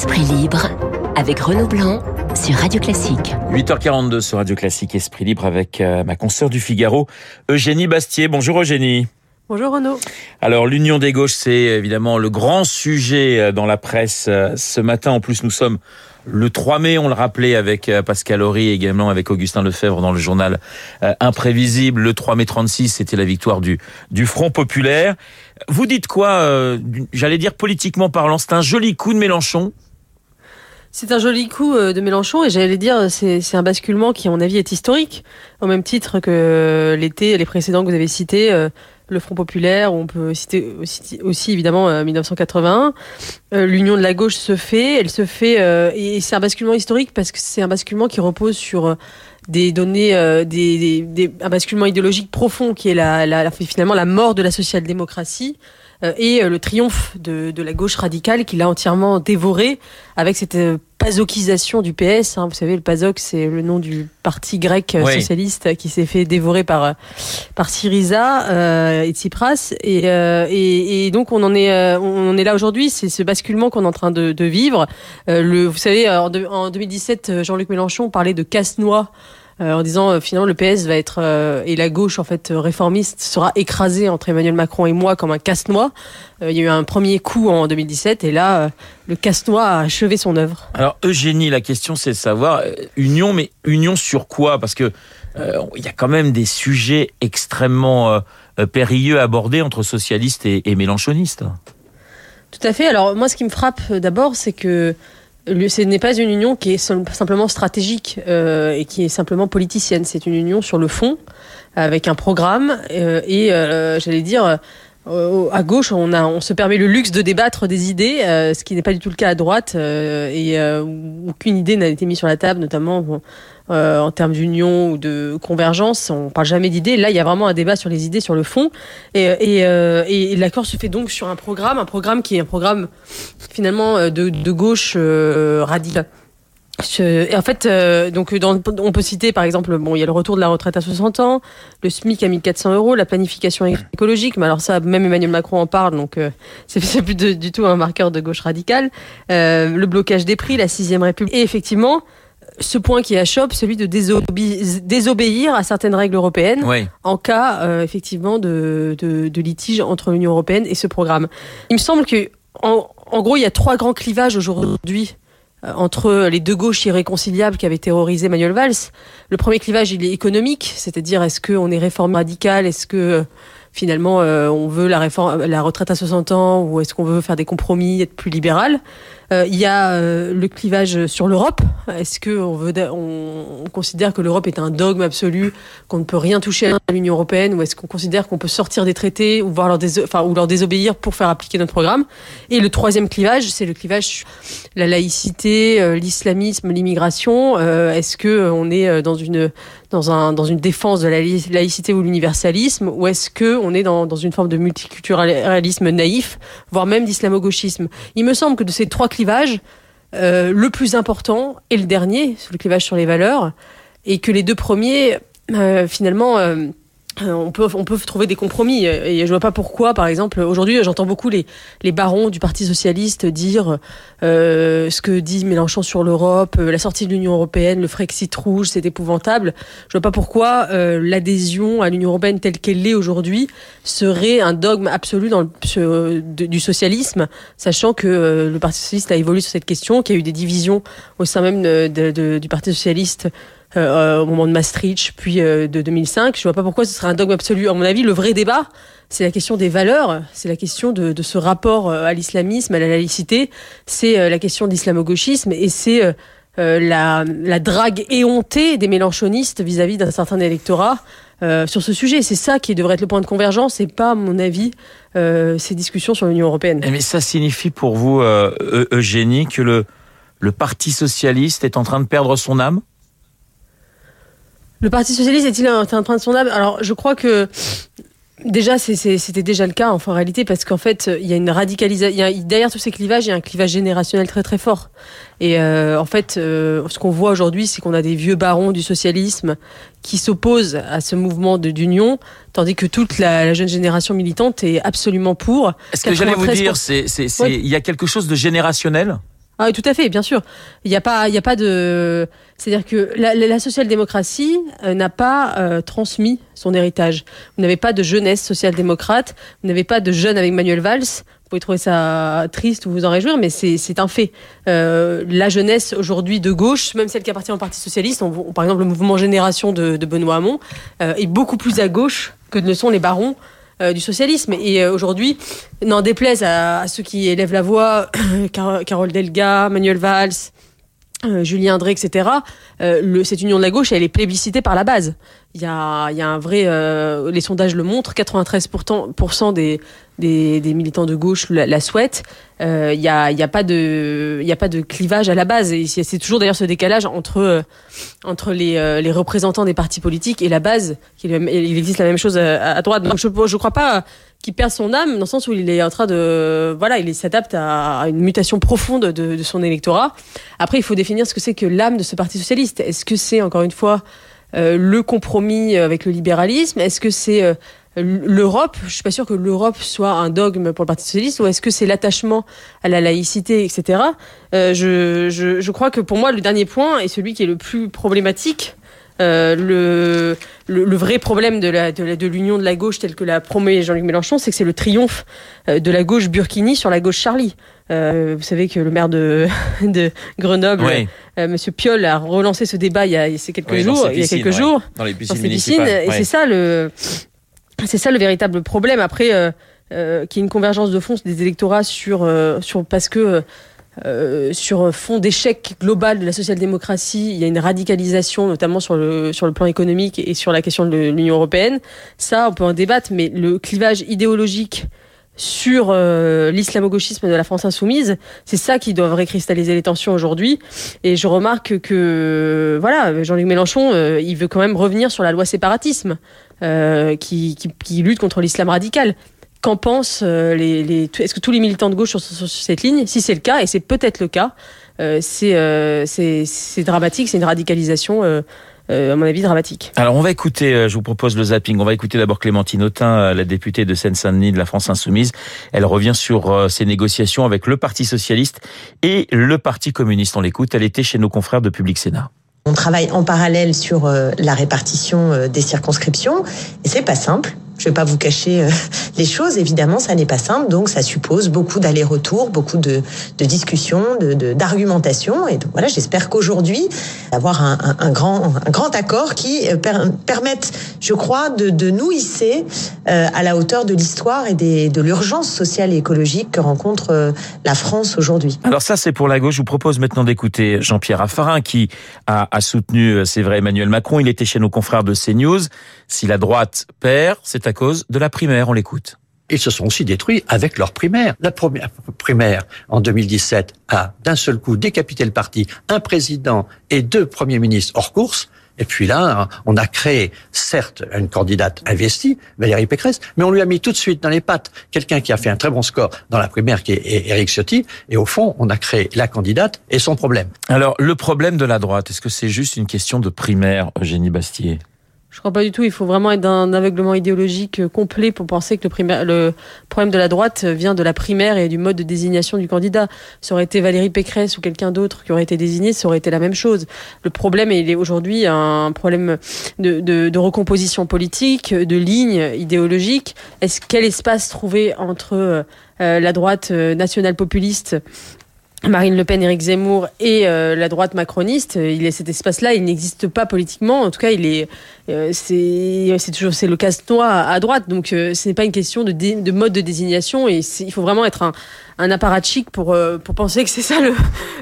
Esprit libre avec Renaud Blanc sur Radio Classique. 8h42 sur Radio Classique Esprit libre avec euh, ma consoeur du Figaro, Eugénie Bastier. Bonjour Eugénie. Bonjour Renaud. Alors l'union des gauches, c'est évidemment le grand sujet euh, dans la presse euh, ce matin. En plus, nous sommes le 3 mai, on le rappelait avec Pascal Horry et également avec Augustin Lefebvre dans le journal Imprévisible. Le 3 mai 36, c'était la victoire du, du Front Populaire. Vous dites quoi, j'allais dire politiquement parlant, c'est un joli coup de Mélenchon c'est un joli coup euh, de Mélenchon et j'allais dire c'est un basculement qui à mon avis est historique au même titre que l'été les précédents que vous avez cités euh, le Front populaire on peut citer aussi, évidemment 1981 euh, l'union de la gauche se fait elle se fait et c'est un basculement historique parce que c'est un basculement qui repose sur des données des, des, un basculement idéologique profond qui est la, finalement la mort de la social-démocratie et euh, le triomphe de, de, la gauche radicale qui l'a entièrement dévoré avec cette euh, pazokisation du PS. Hein. Vous savez, le PASOK, c'est le nom du parti grec socialiste qui s'est fait dévorer par par Syriza euh, et Tsipras. Et, euh, et, et, donc on en est on en est là aujourd'hui. C'est ce basculement qu'on est en train de, de vivre. Euh, le, vous savez, en, en 2017, Jean-Luc Mélenchon parlait de casse-noix euh, en disant euh, finalement le PS va être euh, et la gauche en fait réformiste sera écrasée entre Emmanuel Macron et moi comme un casse-noix. il y a eu un premier coup en 2017 et là le casse-noix a achevé son œuvre. Alors Eugénie, la question c'est de savoir union, mais union sur quoi? Parce que il y a quand même des sujets extrêmement périlleux abordés entre socialistes et, et mélanchonistes. Tout à fait. Alors moi, ce qui me frappe d'abord, c'est que ce n'est pas une union qui est simplement stratégique euh, et qui est simplement politicienne. C'est une union sur le fond, avec un programme euh, et, euh, j'allais dire, à gauche, on, a, on se permet le luxe de débattre des idées, ce qui n'est pas du tout le cas à droite, et aucune idée n'a été mise sur la table, notamment euh, en termes d'union ou de convergence. On parle jamais d'idées. Là, il y a vraiment un débat sur les idées, sur le fond. Et, euh, l'accord se fait donc sur un programme, un programme qui est un programme finalement euh, de, gauche radicale. Et en fait, donc on peut citer par exemple, bon, il y a le retour de la retraite à 60 ans, le SMIC à 1400 euros, la planification écologique, mais alors ça, même Emmanuel Macron en parle, donc euh, c'est plus du tout un marqueur de gauche radicale. Le blocage des prix, la sixième République, et effectivement, ce point qui achoppe, celui de désobéir à certaines règles européennes en cas euh, effectivement de, de, litige entre l'Union européenne et ce programme. Il me semble que en, gros, il y a trois grands clivages aujourd'hui euh, entre les deux gauches irréconciliables qui avaient terrorisé Manuel Valls. Le premier clivage, il est économique, c'est-à-dire est-ce qu'on est réforme radicale, est-ce que finalement on veut la réforme, la retraite à 60 ans, ou est-ce qu'on veut faire des compromis, être plus libéral? euh, il y a euh, le clivage sur l'Europe. Est-ce que on considère que l'Europe est un dogme absolu, qu'on ne peut rien toucher à l'Union européenne, ou est-ce qu'on considère qu'on peut sortir des traités ou voir leur, enfin, ou leur désobéir pour faire appliquer notre programme? Et le troisième clivage, c'est le clivage sur la laïcité, euh, l'islamisme, l'immigration. est-ce que on est dans une dans, un, dans une défense de la laïcité ou l'universalisme, ou est-ce que on est dans, dans une forme de multiculturalisme naïf, voire même d'islamo-gauchisme? Il me semble que de ces trois euh, le plus important est le dernier, le clivage sur les valeurs, et que les deux premiers, euh, finalement, euh, on peut, on peut trouver des compromis. Et je vois pas pourquoi, par exemple, aujourd'hui, j'entends beaucoup les, les barons du Parti socialiste dire euh, ce que dit Mélenchon sur l'Europe, euh, la sortie de l'Union européenne, le Frexit rouge, c'est épouvantable. Je vois pas pourquoi euh, l'adhésion à l'Union européenne telle qu'elle l'est aujourd'hui serait un dogme absolu dans le, du socialisme, sachant que le Parti socialiste a évolué sur cette question, qu'il y a eu des divisions au sein même du Parti socialiste euh, au moment de Maastricht, puis euh, de 2005. Je vois pas pourquoi ce serait un dogme absolu. À mon avis, le vrai débat, c'est la question des valeurs, c'est la question de, ce rapport euh, à l'islamisme, à la laïcité, c'est la question de l'islamo-gauchisme et c'est la, la, drague éhontée des mélanchonistes vis-à-vis d'un certain électorat euh, sur ce sujet. C'est ça qui devrait être le point de convergence et pas, à mon avis, euh, ces discussions sur l'Union européenne. Mais ça signifie pour vous, Eugénie, que le Parti socialiste est en train de perdre son âme? Le Parti socialiste est-il en train de son âme? Alors, je crois que Déjà, c'était déjà le cas en réalité, parce qu'en fait, il y a une radicalisation. Derrière tous ces clivages, il y a un clivage générationnel très très fort. Et euh, en fait, euh, ce qu'on voit aujourd'hui, c'est qu'on a des vieux barons du socialisme qui s'opposent à ce mouvement d'union, tandis que toute la, jeune génération militante est absolument pour. Est-ce que j'allais vous dire, il y a quelque chose de générationnel? Ah oui, tout à fait, bien sûr. Il n'y a pas, il a pas de, c'est-à-dire que la, social-démocratie euh, n'a pas euh, transmis son héritage. Vous n'avez pas de jeunesse social-démocrate, vous n'avez pas de jeunes avec Manuel Valls. Vous pouvez trouver ça triste ou vous en réjouir, mais c'est un fait. Euh, la jeunesse aujourd'hui de gauche, même celle qui appartient au Parti socialiste, par exemple le mouvement Génération de, de Benoît Hamon, est beaucoup plus à gauche que ne sont les barons euh, du socialisme. Et euh, aujourd'hui, n'en déplaise à, ceux qui élèvent la voix, Carole Delga, Manuel Valls, euh, Julien André, etc. cette union de la gauche, elle est plébiscitée par la base. Il y a, y a un vrai, les sondages le montrent, 93% des, des, militants de gauche la, souhaitent. Il n'y a, y a, pas de, a pas de clivage à la base. C'est toujours d'ailleurs ce décalage entre, entre les, les représentants des partis politiques et la base. Il existe la même chose à, droite. Donc je ne crois pas qu'il perd son âme dans le sens où il est en train de voilà il s'adapte à une mutation profonde de, son électorat après il faut définir ce que c'est que l'âme de ce parti socialiste est-ce que c'est encore une fois euh, le compromis avec le libéralisme? Est-ce que c'est euh, l'Europe, je suis pas sûre que l'Europe soit un dogme pour le Parti socialiste, ou est-ce que c'est l'attachement à la laïcité, etc. Euh, je, je, je, crois que pour moi, le dernier point est celui qui est le plus problématique. Euh, le, le, vrai problème de la de l'union de, la gauche telle que l'a promet Jean-Luc Mélenchon, c'est que c'est le triomphe euh, de la gauche Burkini sur la gauche Charlie. Euh, vous savez que le maire de, de Grenoble, euh, Monsieur Piolle, a relancé ce débat il y a, il y a quelques jours. il y a quelques jours dans les piscines, piscines et c'est ça le c'est ça le véritable problème. Après, euh, euh, qu'il y ait une convergence de fond des électorats sur, euh, sur parce que euh, sur fond d'échec global de la social-démocratie, il y a une radicalisation, notamment sur le, sur le plan économique et sur la question de l'Union européenne. Ça, on peut en débattre, mais le clivage idéologique sur euh, l'islamo-gauchisme de la France insoumise, c'est ça qui doit récristalliser les tensions aujourd'hui. Et je remarque que voilà, Jean-Luc Mélenchon, euh, il veut quand même revenir sur la loi séparatisme euh, qui, lutte contre l'islam radical. Qu'en pensent les, les Est-ce que tous les militants de gauche sont sur, cette ligne? Si c'est le cas, et c'est peut-être le cas, c'est dramatique, c'est une radicalisation euh, à mon avis, dramatique. Alors, on va écouter, euh, je vous propose le zapping, on va écouter d'abord Clémentine Autain, euh, la députée de Seine-Saint-Denis de la France Insoumise. Elle revient sur ces négociations avec le Parti Socialiste et le Parti Communiste. On l'écoute, elle était chez nos confrères de Public Sénat. On travaille en parallèle sur la répartition des circonscriptions et c'est pas simple. Je vais pas vous cacher euh, les choses. Évidemment, ça n'est pas simple, donc ça suppose beaucoup d'allers-retours, beaucoup de, de discussions, de d'argumentation. Et donc voilà, j'espère qu'aujourd'hui, avoir un, un, un, grand, un grand accord qui euh, permette, je crois, de, de nous hisser euh, à la hauteur de l'histoire et des, de l'urgence sociale et écologique que rencontre la France aujourd'hui. Alors ça, c'est pour la gauche. Je vous propose maintenant d'écouter Jean-Pierre Raffarin qui a, a soutenu, c'est vrai, Emmanuel Macron. Il était chez nos confrères de CNews. Si la droite perd, c'est à cause de la primaire. On l'écoute. Ils se sont aussi détruits avec leur primaire. La première primaire en 2017 a d'un seul coup décapité le parti, un président et deux premiers ministres hors course. Et puis là, on a créé, certes, une candidate investie, Valérie Pécresse, mais on lui a mis tout de suite dans les pattes quelqu'un qui a fait un très bon score dans la primaire, qui est Éric Ciotti. Et au fond, on a créé la candidate et son problème. Alors, le problème de la droite, est-ce que c'est juste une question de primaire, Eugénie Bastier? Je crois pas du tout. Il faut vraiment être d'un aveuglement idéologique euh, complet pour penser que le, problème de la droite vient de la primaire et du mode de désignation du candidat. Ça aurait été Valérie Pécresse ou quelqu'un d'autre qui aurait été désigné, ça aurait été la même chose. Le problème, il est aujourd'hui un problème de, recomposition politique, de ligne idéologique. Est-ce quel espace trouver entre euh, la droite euh, nationale populiste Marine Le Pen, Éric Zemmour et euh, la droite macroniste, il est cet espace-là, il n'existe pas politiquement. En tout cas, il est, euh, c'est, toujours c'est le casse-noix à droite. Donc, euh, ce n'est pas une question de, de mode de désignation. Et il faut vraiment être un, un apparatchik pour pour penser que c'est ça le,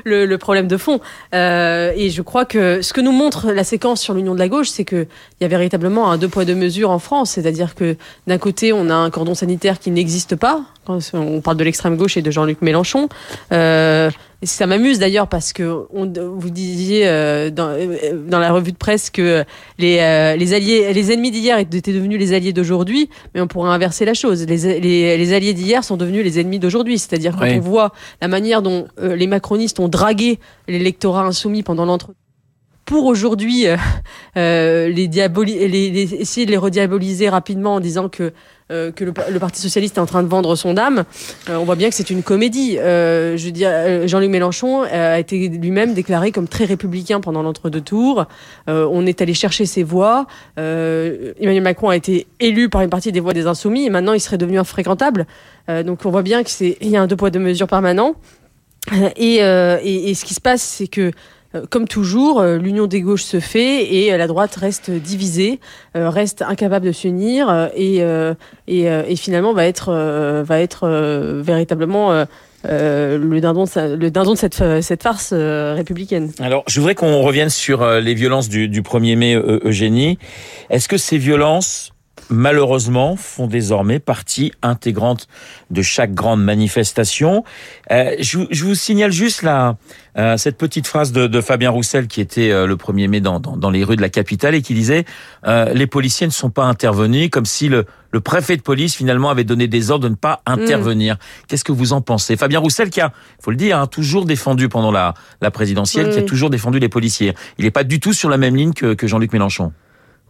le, le, problème de fond. et je crois que ce que nous montre la séquence sur l'union de la gauche, c'est que il y a véritablement un deux poids deux mesures en France. C'est-à-dire que d'un côté, on a un cordon sanitaire qui n'existe pas. On parle de l'extrême gauche et de Jean-Luc Mélenchon. Euh, ça m'amuse d'ailleurs parce que on, vous disiez euh, dans, euh, dans, la revue de presse que les, euh, les alliés, les ennemis d'hier étaient devenus les alliés d'aujourd'hui, mais on pourrait inverser la chose. Les, les, les alliés d'hier sont devenus les ennemis d'aujourd'hui. C'est-à-dire quand on voit la manière dont les macronistes ont dragué l'électorat insoumis pendant l'entre pour aujourd'hui euh, les, les, essayer de les rediaboliser rapidement en disant que euh, que le, Parti socialiste est en train de vendre son âme, euh, on voit bien que c'est une comédie. Euh, je veux dire, Jean-Luc Mélenchon a été lui-même déclaré comme très républicain pendant l'entre-deux tours. on est allé chercher ses voix. Emmanuel Macron a été élu par une partie des voix des insoumis et maintenant il serait devenu infréquentable. donc on voit bien que c'est il y a un deux poids deux mesures permanent. Et, et, ce qui se passe, c'est que comme toujours, euh, l'union des gauches se fait et euh, la droite reste divisée, reste incapable de s'unir et, et, finalement va être, va être véritablement le dindon de, le dindon de cette, cette farce républicaine. Alors, je voudrais qu'on revienne sur les violences du, du 1er mai, Eugénie. Est-ce que ces violences malheureusement, font désormais partie intégrante de chaque grande manifestation. Euh, je, je, vous signale juste là euh, cette petite phrase de, de, Fabien Roussel qui était euh, le 1er mai dans, dans, dans, les rues de la capitale et qui disait euh, les policiers ne sont pas intervenus comme si le, le, préfet de police finalement avait donné des ordres de ne pas mm. intervenir. Qu'est-ce que vous en pensez? Fabien Roussel qui a, faut le dire, hein, toujours défendu pendant la, la présidentielle, qui a toujours défendu les policiers. Il n'est pas du tout sur la même ligne que, que Jean-Luc Mélenchon.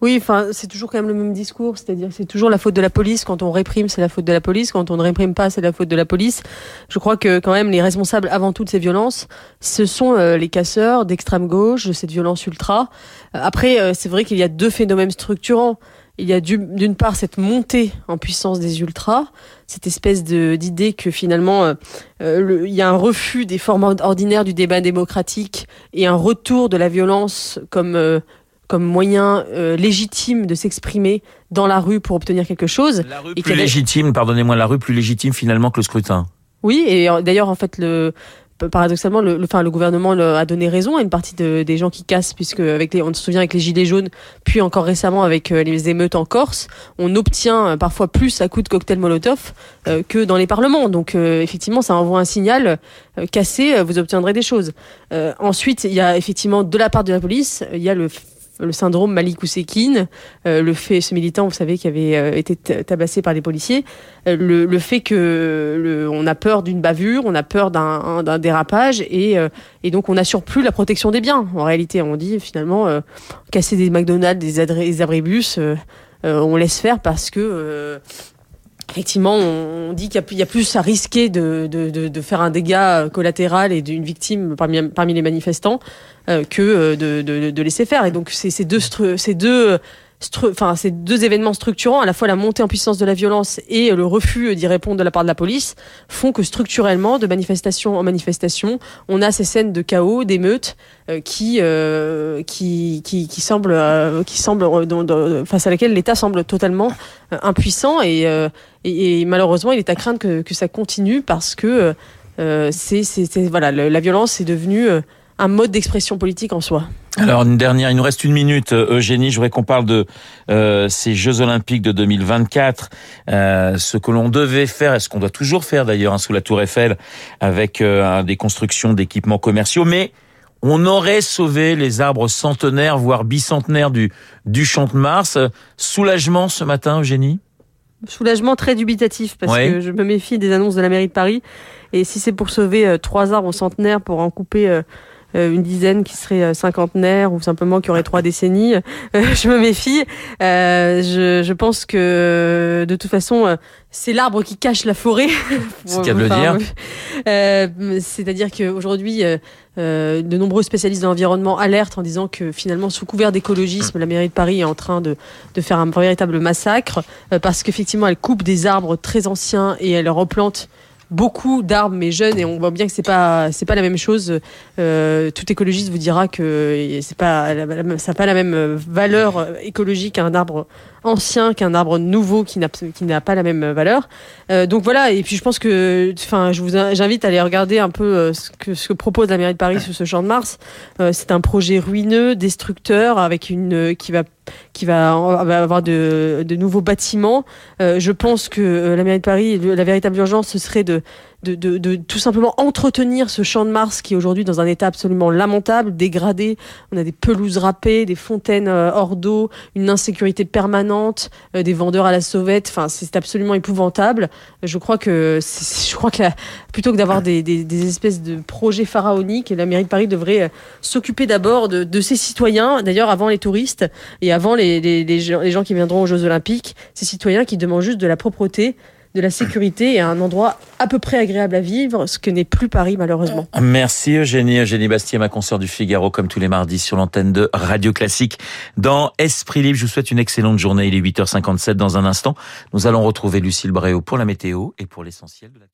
Oui, enfin, c'est toujours quand même le même discours, c'est-à-dire c'est toujours la faute de la police. Quand on réprime, c'est la faute de la police. Quand on ne réprime pas, c'est la faute de la police. Je crois que quand même les responsables avant tout de ces violences, ce sont euh, les casseurs d'extrême gauche, de cette violence ultra. Euh, après, euh, c'est vrai qu'il y a deux phénomènes structurants. Il y a d'une part cette montée en puissance des ultras, cette espèce d'idée que finalement il y a un refus des formes ordinaires du débat démocratique et un retour de la violence comme comme moyen euh, légitime de s'exprimer dans la rue pour obtenir quelque chose. La rue plus légitime, pardonnez-moi, la rue plus légitime finalement que le scrutin. Oui, et euh, d'ailleurs en fait le paradoxalement, le, enfin, le gouvernement a donné raison à une partie de, des gens qui cassent, puisque avec les, on se souvient avec les gilets jaunes, puis encore récemment avec euh, les émeutes en Corse, on obtient parfois plus à coup de cocktail Molotov que dans les parlements. Donc effectivement, ça envoie un signal cassé, vous obtiendrez des choses. ensuite, il y a effectivement de la part de la police, il y a le le syndrome Malik Oussekine, euh, le fait, ce militant, vous savez, qui avait euh, été tabassé par les policiers, euh, le, le, fait que le, on a peur d'une bavure, on a peur d'un dérapage et, et donc on n'assure plus la protection des biens. En réalité, on dit finalement casser des McDonald's, des, des abribus, on laisse faire parce que effectivement, on dit qu'il y, a plus à risquer de, de, de, de faire un dégât collatéral et d'une victime parmi, parmi les manifestants euh, que euh, de, laisser faire. Et donc, deux, ces deux enfin ces deux événements structurants, à la fois la montée en puissance de la violence et le refus d'y répondre de la part de la police, font que structurellement, de manifestation en manifestation, on a ces scènes de chaos, d'émeutes euh, qui, euh, qui, qui qui semblent euh, qui semblent face à laquelle l'État semble totalement impuissant et, et, malheureusement il est à craindre que, ça continue parce que c'est c'est voilà la violence est devenue un mode d'expression politique en soi. Alors une dernière, il nous reste une minute, euh, Eugénie. Je voudrais qu'on parle de euh, ces Jeux Olympiques de 2024, euh, ce que l'on devait faire, et ce qu'on doit toujours faire d'ailleurs hein, sous la Tour Eiffel, avec euh, des constructions d'équipements commerciaux, mais on aurait sauvé les arbres centenaires, voire bicentenaires du du Champ de Mars. Soulagement ce matin, Eugénie? Soulagement très dubitatif parce que je me méfie des annonces de la mairie de Paris. Et si c'est pour sauver trois arbres centenaires pour en couper euh, une dizaine qui serait euh, cinquantenaire ou simplement qui aurait trois décennies. Euh, je me méfie. Je, je, pense que de toute façon, c'est l'arbre qui cache la forêt. C'est qu'à le dire. C'est-à-dire qu'aujourd'hui, de nombreux spécialistes de l'environnement alertent en disant que finalement, sous couvert d'écologisme, la mairie de Paris est en train de, de faire un véritable massacre parce qu'effectivement, elle coupe des arbres très anciens et elle replante beaucoup d'arbres mais jeunes et on voit bien que c'est pas c'est pas la même chose. Euh, tout écologiste vous dira que c'est pas ça n'a pas la même valeur écologique qu'un arbre ancien qu'un arbre nouveau qui n'a pas la même valeur. Euh, donc voilà et puis je pense que enfin je vous j'invite à aller regarder un peu euh, ce que propose la mairie de Paris sur ce champ de Mars. Euh, c'est un projet ruineux, destructeur avec une qui va qui va, avoir de, de nouveaux bâtiments. Euh, je pense que la mairie de Paris, la véritable urgence, ce serait de de, de, de, tout simplement entretenir ce champ de Mars qui est aujourd'hui dans un état absolument lamentable, dégradé. On a des pelouses râpées, des fontaines hors d'eau, une insécurité permanente permanente, des vendeurs à la sauvette. Enfin, c'est absolument épouvantable. Je crois que, je crois que plutôt que d'avoir des, espèces de projets pharaoniques, la mairie de Paris devrait s'occuper d'abord de, ses citoyens, d'ailleurs avant les touristes et avant les, gens, les gens qui viendront aux Jeux Olympiques, ces citoyens qui demandent juste de la propreté, de la sécurité et un endroit à peu près agréable à vivre, ce que n'est plus Paris malheureusement. Merci Eugénie. Eugénie Bastier, ma consoeur du Figaro, comme tous les mardis sur l'antenne de Radio Classique. Dans Esprit Libre, je vous souhaite une excellente journée. Il est 8h57 dans un instant. Nous allons retrouver Lucille Bréau pour la météo et pour l'essentiel de la